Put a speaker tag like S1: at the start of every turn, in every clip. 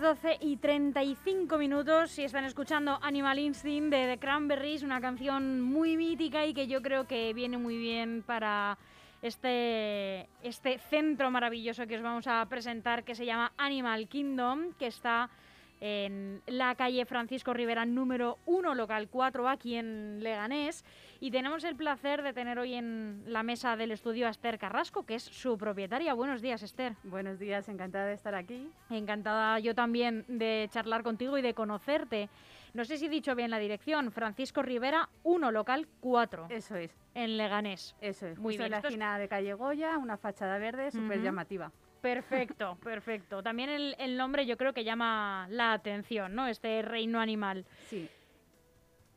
S1: 12 y 35 minutos y están escuchando Animal Instinct de The Cranberries, una canción muy mítica y que yo creo que viene muy bien para este, este centro maravilloso que os vamos a presentar que se llama Animal Kingdom, que está en la calle Francisco Rivera número 1, local 4, aquí en Leganés. Y tenemos el placer de tener hoy en la mesa del estudio a Esther Carrasco, que es su propietaria. Buenos días, Esther.
S2: Buenos días, encantada de estar aquí.
S1: Encantada yo también de charlar contigo y de conocerte. No sé si he dicho bien la dirección, Francisco Rivera 1, local 4.
S2: Eso es.
S1: En Leganés.
S2: Eso es. Muy bien. en la esquina de calle Goya, una fachada verde súper llamativa.
S1: Perfecto, perfecto. También el, nombre yo creo que llama la atención, ¿no? Este reino animal.
S2: Sí.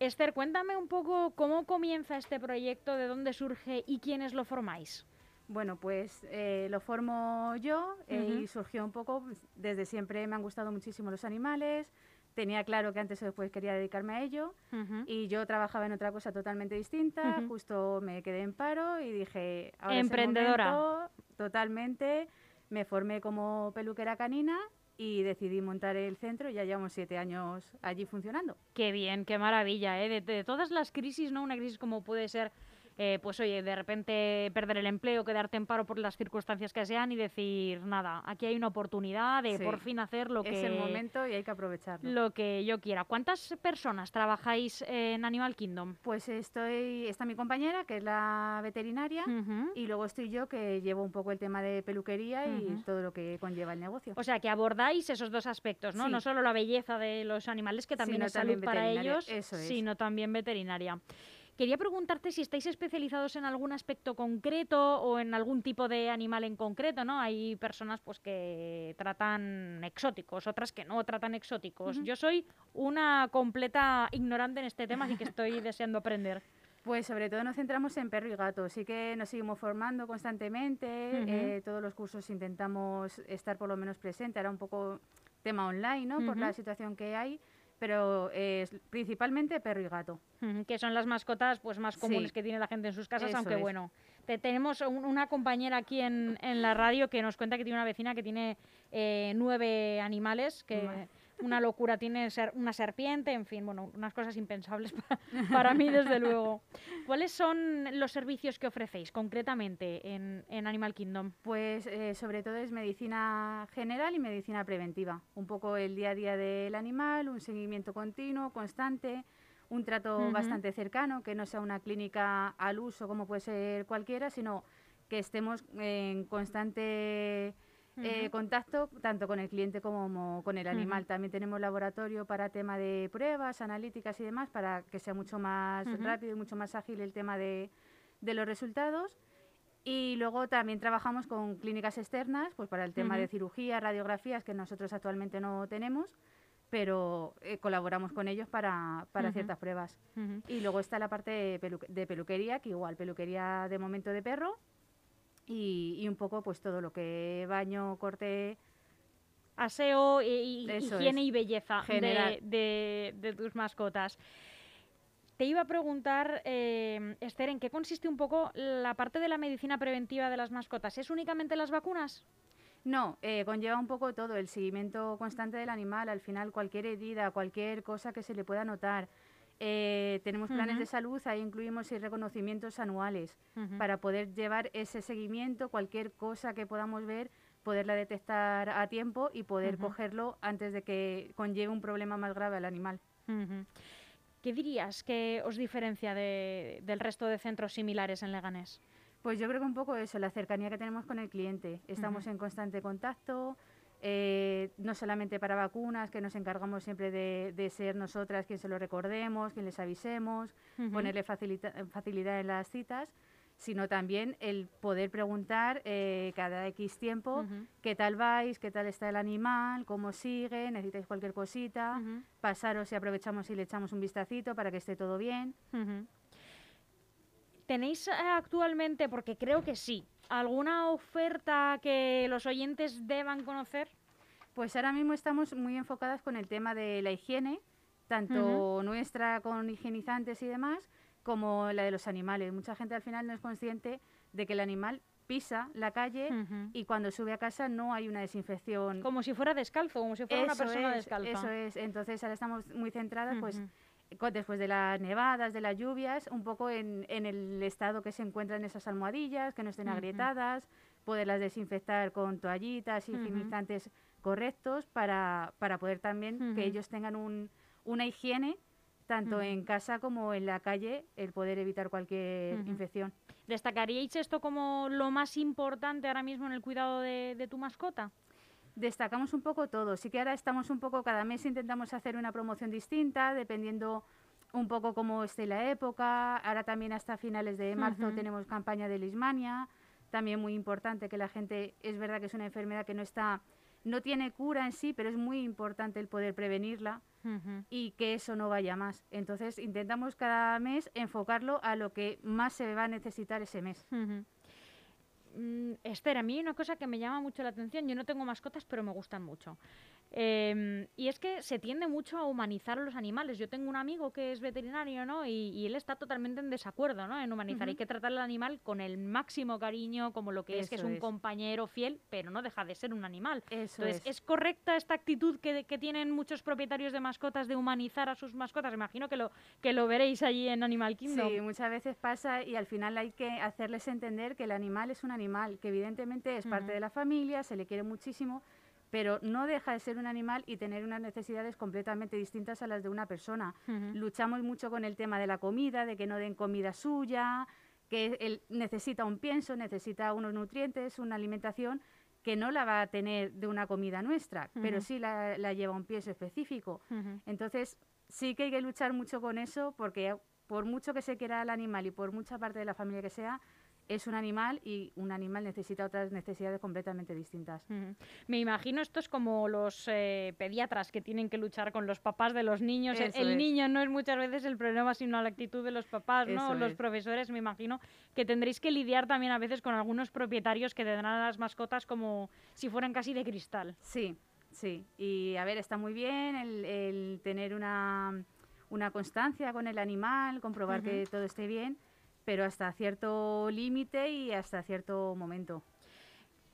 S1: Esther, cuéntame un poco cómo comienza este proyecto, de dónde surge y quiénes lo formáis.
S2: Bueno, pues eh, lo formo yo eh, y surgió un poco, pues, desde siempre me han gustado muchísimo los animales, tenía claro que antes o después quería dedicarme a ello y yo trabajaba en otra cosa totalmente distinta, justo me quedé en paro y dije, ahora
S1: emprendedora.
S2: totalmente, me formé como peluquera canina y decidí montar el centro y ya llevamos siete años allí funcionando.
S1: Qué bien, qué maravilla, ¿eh? de, todas las crisis, ¿no? Una crisis como puede ser eh, pues oye, de repente perder el empleo, quedarte en paro por las circunstancias que sean y decir, nada, aquí hay una oportunidad de por fin hacer lo que...
S2: Es el momento y hay que aprovecharlo.
S1: Lo que yo quiera. ¿Cuántas personas trabajáis en Animal Kingdom?
S2: Pues estoy, está mi compañera, que es la veterinaria, y luego estoy yo, que llevo un poco el tema de peluquería y todo lo que conlleva el negocio.
S1: O sea, que abordáis esos dos aspectos, ¿no? No solo la belleza de los animales, que también es salud para ellos, sino también veterinaria. Quería preguntarte si estáis especializados en algún aspecto concreto o en algún tipo de animal en concreto, ¿no? Hay personas pues que tratan exóticos, otras que no tratan exóticos. Yo soy una completa ignorante en este tema, así que estoy deseando aprender.
S2: Pues sobre todo nos centramos en perro y gato, sí que nos seguimos formando constantemente, eh, todos los cursos intentamos estar por lo menos presente, ahora un poco tema online, ¿no? Por la situación que hay, pero es principalmente perro y gato.
S1: Que son las mascotas pues más comunes que tiene la gente en sus casas, aunque bueno. tenemos una compañera aquí en, en, la radio que nos cuenta que tiene una vecina que tiene eh, nueve animales que una locura, tiene ser una serpiente, en fin, bueno, unas cosas impensables para, mí, desde luego. ¿Cuáles son los servicios que ofrecéis concretamente en, en Animal Kingdom?
S2: Pues eh, sobre todo es medicina general y medicina preventiva. Un poco el día a día del animal, un seguimiento continuo, constante, un trato bastante cercano, que no sea una clínica al uso como puede ser cualquiera, sino que estemos en constante eh, contacto tanto con el cliente como con el animal. También tenemos laboratorio para tema de pruebas, analíticas y demás, para que sea mucho más rápido y mucho más ágil el tema de, los resultados. Y luego también trabajamos con clínicas externas, pues para el tema de cirugía, radiografías, que nosotros actualmente no tenemos, pero eh, colaboramos con ellos para, para ciertas pruebas. Y luego está la parte de, de, peluquería, que igual, peluquería de momento de perro, y, un poco pues todo lo que baño, corte,
S1: aseo, y, higiene y belleza de, de, tus mascotas. Te iba a preguntar, eh, Esther, ¿en qué consiste un poco la parte de la medicina preventiva de las mascotas? ¿Es únicamente las vacunas?
S2: No, eh, conlleva un poco todo, el seguimiento constante del animal, al final cualquier herida, cualquier cosa que se le pueda notar, eh, tenemos planes de salud, ahí incluimos seis reconocimientos anuales para poder llevar ese seguimiento, cualquier cosa que podamos ver, poderla detectar a tiempo y poder cogerlo antes de que conlleve un problema más grave al animal.
S1: ¿Qué dirías que os diferencia del resto de centros similares en Leganés?
S2: Pues yo creo que un poco eso, la cercanía que tenemos con el cliente. Estamos en constante contacto, eh, no solamente para vacunas, que nos encargamos siempre de, ser nosotras quien se lo recordemos, quien les avisemos, ponerle facilidad en las citas, sino también el poder preguntar eh, cada X tiempo qué tal vais, qué tal está el animal, cómo sigue, necesitáis cualquier cosita, pasaros y aprovechamos y le echamos un vistacito para que esté todo bien.
S1: ¿Tenéis eh, actualmente, porque creo que sí, alguna oferta que los oyentes deban conocer?
S2: Pues ahora mismo estamos muy enfocadas con el tema de la higiene, tanto nuestra con higienizantes y demás, como la de los animales. Mucha gente al final no es consciente de que el animal pisa la calle y cuando sube a casa no hay una desinfección.
S1: Como si fuera descalzo, como si fuera una persona
S2: es,
S1: descalza.
S2: Eso es, entonces ahora estamos muy centradas, pues después de las nevadas, de las lluvias, un poco en, en el estado que se encuentran esas almohadillas, que no estén agrietadas, poderlas desinfectar con toallitas y higienizantes correctos para, para poder también que ellos tengan un, una higiene tanto en casa como en la calle, el poder evitar cualquier infección.
S1: ¿Destacaríais esto como lo más importante ahora mismo en el cuidado de, de tu mascota?
S2: Destacamos un poco todo. Sí que ahora estamos un poco, cada mes intentamos hacer una promoción distinta, dependiendo un poco cómo esté la época. Ahora también hasta finales de marzo
S1: Ujú.
S2: tenemos campaña de Lismania, también muy importante que la gente, es verdad que es una enfermedad que no está, no tiene cura en sí, pero es muy importante el poder prevenirla
S1: Ujú.
S2: y que eso no vaya más. Entonces intentamos cada mes enfocarlo a lo que más se va a necesitar ese mes.
S1: Ujú. Mm, Esther, a mí hay una cosa que me llama mucho la atención. Yo no tengo mascotas, pero me gustan mucho. Em, y es que se tiende mucho a humanizar a los animales. Yo tengo un amigo que es veterinario, ¿no? Y, y él está totalmente en desacuerdo, ¿no? En humanizar. Hay
S2: Ujú.
S1: que tratar al animal con el máximo cariño, como lo que es, que es un
S2: es.
S1: compañero fiel, pero no deja de ser un animal.
S2: Eso
S1: Entonces,
S2: es.
S1: ¿es correcta esta actitud que, que tienen muchos propietarios de mascotas de humanizar a sus mascotas? Imagino que lo, que lo veréis allí en Animal Kingdom.
S2: Sí, muchas veces pasa y al final hay que hacerles entender que el animal es un animal, que evidentemente es parte de la familia, se le quiere muchísimo, pero no deja de ser un animal y tener unas necesidades completamente distintas a las de una persona. Luchamos mucho con el tema de la comida, de que no den comida suya, que él necesita un pienso, necesita unos nutrientes, una alimentación que no la va a tener de una comida nuestra, pero sí la, la lleva un pienso específico. Entonces, sí que hay que luchar mucho con eso porque por mucho que se quiera el animal y por mucha parte de la familia que sea, es un animal y un animal necesita otras necesidades completamente distintas.
S1: Me imagino esto es como los eh, pediatras que tienen que luchar con los papás de los niños. El-
S2: Eso
S1: el
S2: es.
S1: niño no es muchas veces el problema, sino la actitud de los papás, ¿no? Los
S2: es.
S1: profesores, me imagino que tendréis que lidiar también a veces con algunos propietarios que tendrán a las mascotas como si fueran casi de cristal.
S2: Sí, sí. Y a ver, está muy bien el, el tener una, una constancia con el animal, comprobar que todo esté bien, pero hasta cierto límite y hasta cierto momento.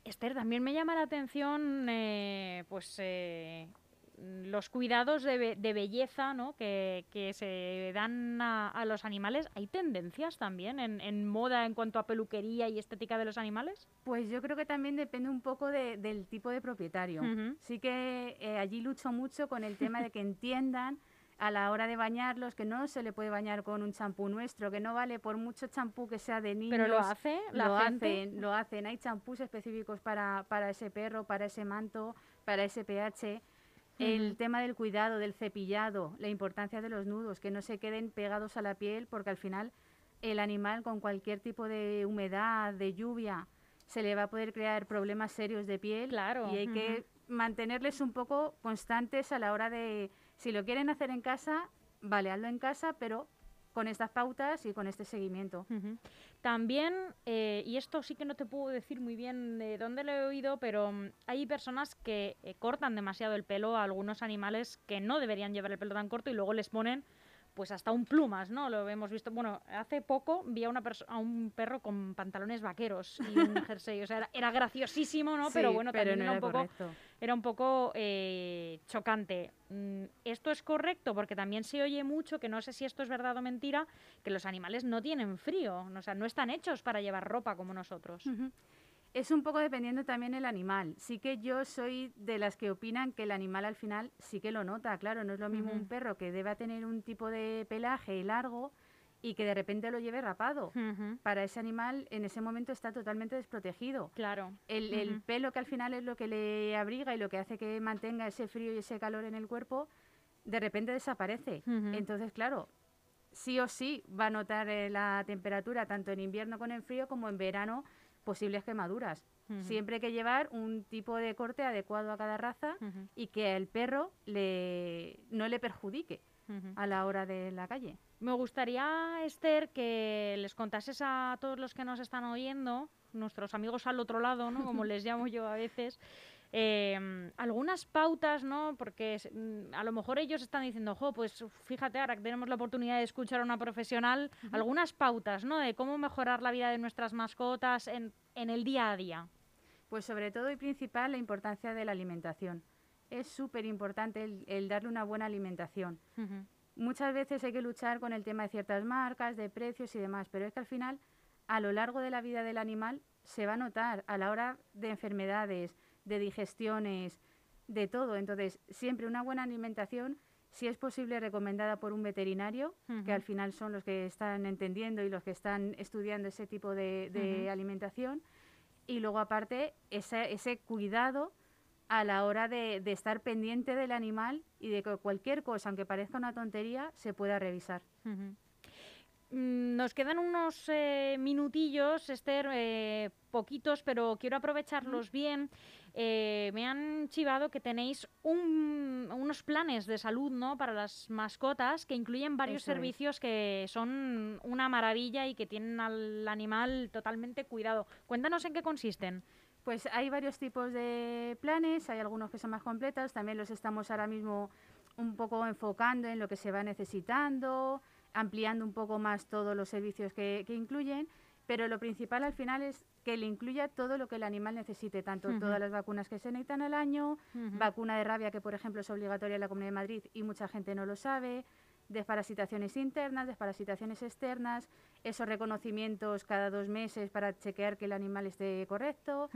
S1: Esther, también me llama la atención eh, pues eh, los cuidados de, be- de belleza ¿no? que, que se dan a, a los animales. ¿Hay tendencias también en, en moda en cuanto a peluquería y estética de los animales?
S2: Pues yo creo que también depende un poco de- del tipo de propietario. Sí que eh, allí lucho mucho con el tema de que entiendan a la hora de bañarlos que no se le puede bañar con un champú nuestro, que no vale por mucho champú que sea de niños.
S1: Pero lo hace la
S2: lo
S1: gente.
S2: hacen, lo hacen. Hay champús específicos para, para ese perro, para ese manto, para ese pH. El tema del cuidado, del cepillado, la importancia de los nudos, que no se queden pegados a la piel, porque al final el animal con cualquier tipo de humedad, de lluvia, se le va a poder crear problemas serios de piel.
S1: Claro,
S2: Y hay que mantenerles un poco constantes a la hora de, si lo quieren hacer en casa, vale, hazlo en casa, pero con estas pautas y con este seguimiento.
S1: También, eh, y esto sí que no te puedo decir muy bien de dónde lo he oído, pero mm, hay personas que eh, cortan demasiado el pelo a algunos animales que no deberían llevar el pelo tan corto y luego les ponen pues hasta un plumas, ¿no? Lo hemos visto. Bueno, hace poco vi a, una a un perro con pantalones vaqueros y un jersey. O sea, era, era graciosísimo, ¿no? pero bueno,
S2: pero
S1: también
S2: no
S1: era, un poco,
S2: correcto.
S1: era un poco eh, chocante. Mm, Esto es correcto porque también se oye mucho, que no sé si esto es verdad o mentira, que los animales no tienen frío, o sea, no están hechos para llevar ropa como nosotros.
S2: Es un poco dependiendo también el animal. Sí que yo soy de las que opinan que el animal al final sí que lo nota. Claro, no es lo mismo un perro que deba tener un tipo de pelaje largo y que de repente lo lleve rapado. Para ese animal en ese momento está totalmente desprotegido.
S1: Claro.
S2: El, el pelo que al final es lo que le abriga y lo que hace que mantenga ese frío y ese calor en el cuerpo, de repente desaparece. Entonces, claro, sí o sí va a notar eh, la temperatura tanto en invierno con el frío como en verano posibles quemaduras. Siempre hay que llevar un tipo de corte adecuado a cada raza y que al perro le, no le perjudique a la hora de la calle.
S1: Me gustaría, Esther, que les contases a todos los que nos están oyendo, nuestros amigos al otro lado, ¿no? como les llamo yo a veces, Em, algunas pautas, ¿no? Porque mm, a lo mejor ellos están diciendo, jo, pues fíjate, ahora que tenemos la oportunidad de escuchar a una profesional, algunas pautas, ¿no? De cómo mejorar la vida de nuestras mascotas en, en el día a día.
S2: Pues sobre todo y principal la importancia de la alimentación. Es súper importante el, darle una buena alimentación. Muchas veces hay que luchar con el tema de ciertas marcas, de precios y demás, pero es que al final, a lo largo de la vida del animal, se va a notar a la hora de enfermedades, de digestiones, de todo. Entonces, siempre una buena alimentación, si es posible, recomendada por un veterinario, que al final son los que están entendiendo y los que están estudiando ese tipo de, alimentación. Y luego, aparte, ese, ese cuidado a la hora de, estar pendiente del animal y de que cualquier cosa, aunque parezca una tontería, se pueda revisar.
S1: Mm, nos quedan unos eh, minutillos, Esther, eh, poquitos, pero quiero aprovecharlos bien. Eh, me han chivado que tenéis unos planes de salud ¿no? para las mascotas que incluyen varios servicios que son una maravilla y que tienen al animal totalmente cuidado. Cuéntanos en qué consisten.
S2: Pues hay varios tipos de planes, hay algunos que son más completos, también los estamos ahora mismo un poco enfocando en lo que se va necesitando, ampliando un poco más todos los servicios que, incluyen, pero lo principal al final es que le incluya todo lo que el animal necesite, tanto todas las vacunas que se necesitan al año, vacuna de rabia que por ejemplo es obligatoria en la Comunidad de Madrid y mucha gente no lo sabe, desparasitaciones internas, desparasitaciones externas, esos reconocimientos cada dos meses para chequear que el animal esté correcto,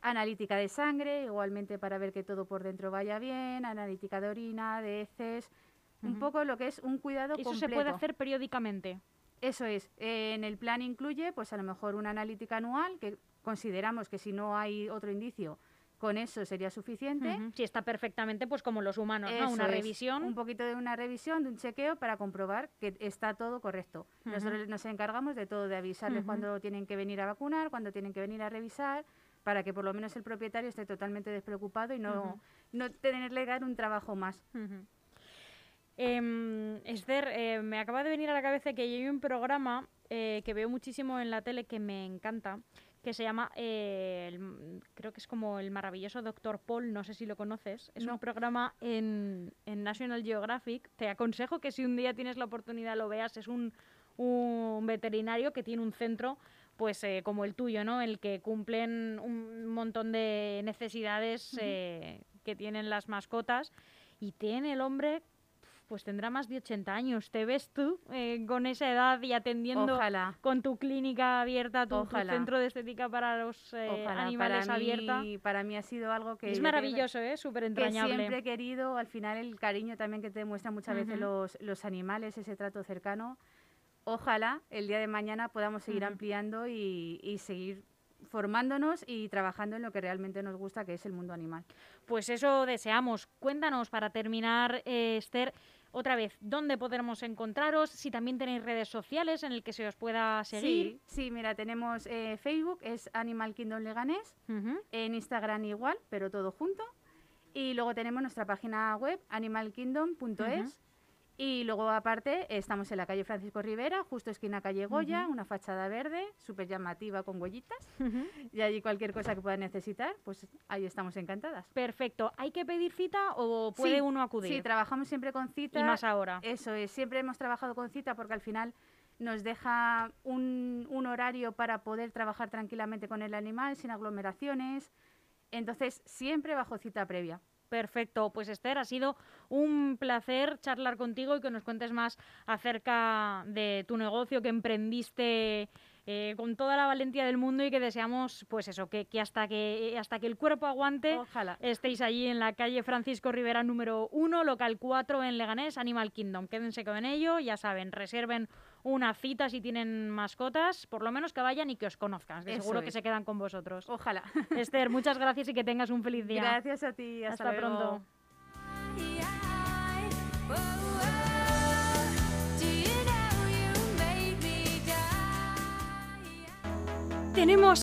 S2: analítica de sangre, igualmente para ver que todo por dentro vaya bien, analítica de orina, de heces, un poco lo que es un cuidado
S1: Eso se puede hacer periódicamente.
S2: Eso es. en el plan incluye, pues a lo mejor una analítica anual, que consideramos que si no hay otro indicio, con eso sería suficiente.
S1: Si está perfectamente, pues como los humanos, ¿no? Una revisión.
S2: Un poquito de una revisión, de un chequeo para comprobar que está todo correcto. Nosotros nos encargamos de todo, de avisarles cuando tienen que venir a vacunar, cuando tienen que venir a revisar, para que por lo menos el propietario esté totalmente despreocupado y no, no tenerle que dar un trabajo más.
S1: Eh, Esther, eh, me acaba de venir a la cabeza que hay un programa eh, que veo muchísimo en la tele que me encanta, que se llama, eh, creo que es como el maravilloso Doctor Paul, no sé si lo conoces. Es un programa en, National Geographic. Te aconsejo que si un día tienes la oportunidad lo veas. Es un, veterinario que tiene un centro pues como el tuyo, ¿no? El que cumplen un montón de necesidades que tienen las mascotas y tiene el hombre pues tendrá más de 80 años. ¿Te ves tú eh, con esa edad y atendiendo con tu clínica abierta, tu, centro de estética para los eh, animales
S2: para
S1: abierta?
S2: Mí, para mí ha sido algo que...
S1: Es maravilloso, ¿eh? Súper entrañable.
S2: Que siempre he querido, al final el cariño también que te demuestran muchas veces los, los animales, ese trato cercano. Ojalá el día de mañana podamos seguir ampliando y, y seguir formándonos y trabajando en lo que realmente nos gusta, que es el mundo animal.
S1: Pues eso deseamos. Cuéntanos para terminar, eh, Esther, otra vez, ¿dónde podremos encontraros? Si también tenéis redes sociales en el que se os pueda seguir.
S2: Sí, mira, tenemos eh, Facebook, es Animal Kingdom Leganés, en Instagram igual, pero todo junto. Y luego tenemos nuestra página web, animalkingdom.es. Y luego, aparte, estamos en la calle Francisco Rivera, justo esquina calle Goya, una fachada verde, súper llamativa con huellitas. Y allí cualquier cosa que pueda necesitar, pues ahí estamos encantadas.
S1: Perfecto. ¿Hay que pedir cita o puede uno acudir?
S2: Sí, trabajamos siempre con cita.
S1: Y más ahora.
S2: Eso es, siempre hemos trabajado con cita porque al final nos deja un, un horario para poder trabajar tranquilamente con el animal, sin aglomeraciones. Entonces, siempre bajo cita previa.
S1: Perfecto, pues Esther, ha sido un placer charlar contigo y que nos cuentes más acerca de tu negocio que emprendiste eh, con toda la valentía del mundo y que deseamos, pues eso, que, hasta que hasta que el cuerpo aguante estéis allí en la calle Francisco Rivera número 1, local 4 en Leganés, Animal Kingdom. Quédense con ello, ya saben, reserven una cita si tienen mascotas, por lo menos que vayan y que os conozcan. seguro que se quedan con vosotros.
S2: Ojalá.
S1: Esther, muchas gracias y que tengas un feliz día.
S2: Gracias a ti. Hasta, pronto.
S1: Tenemos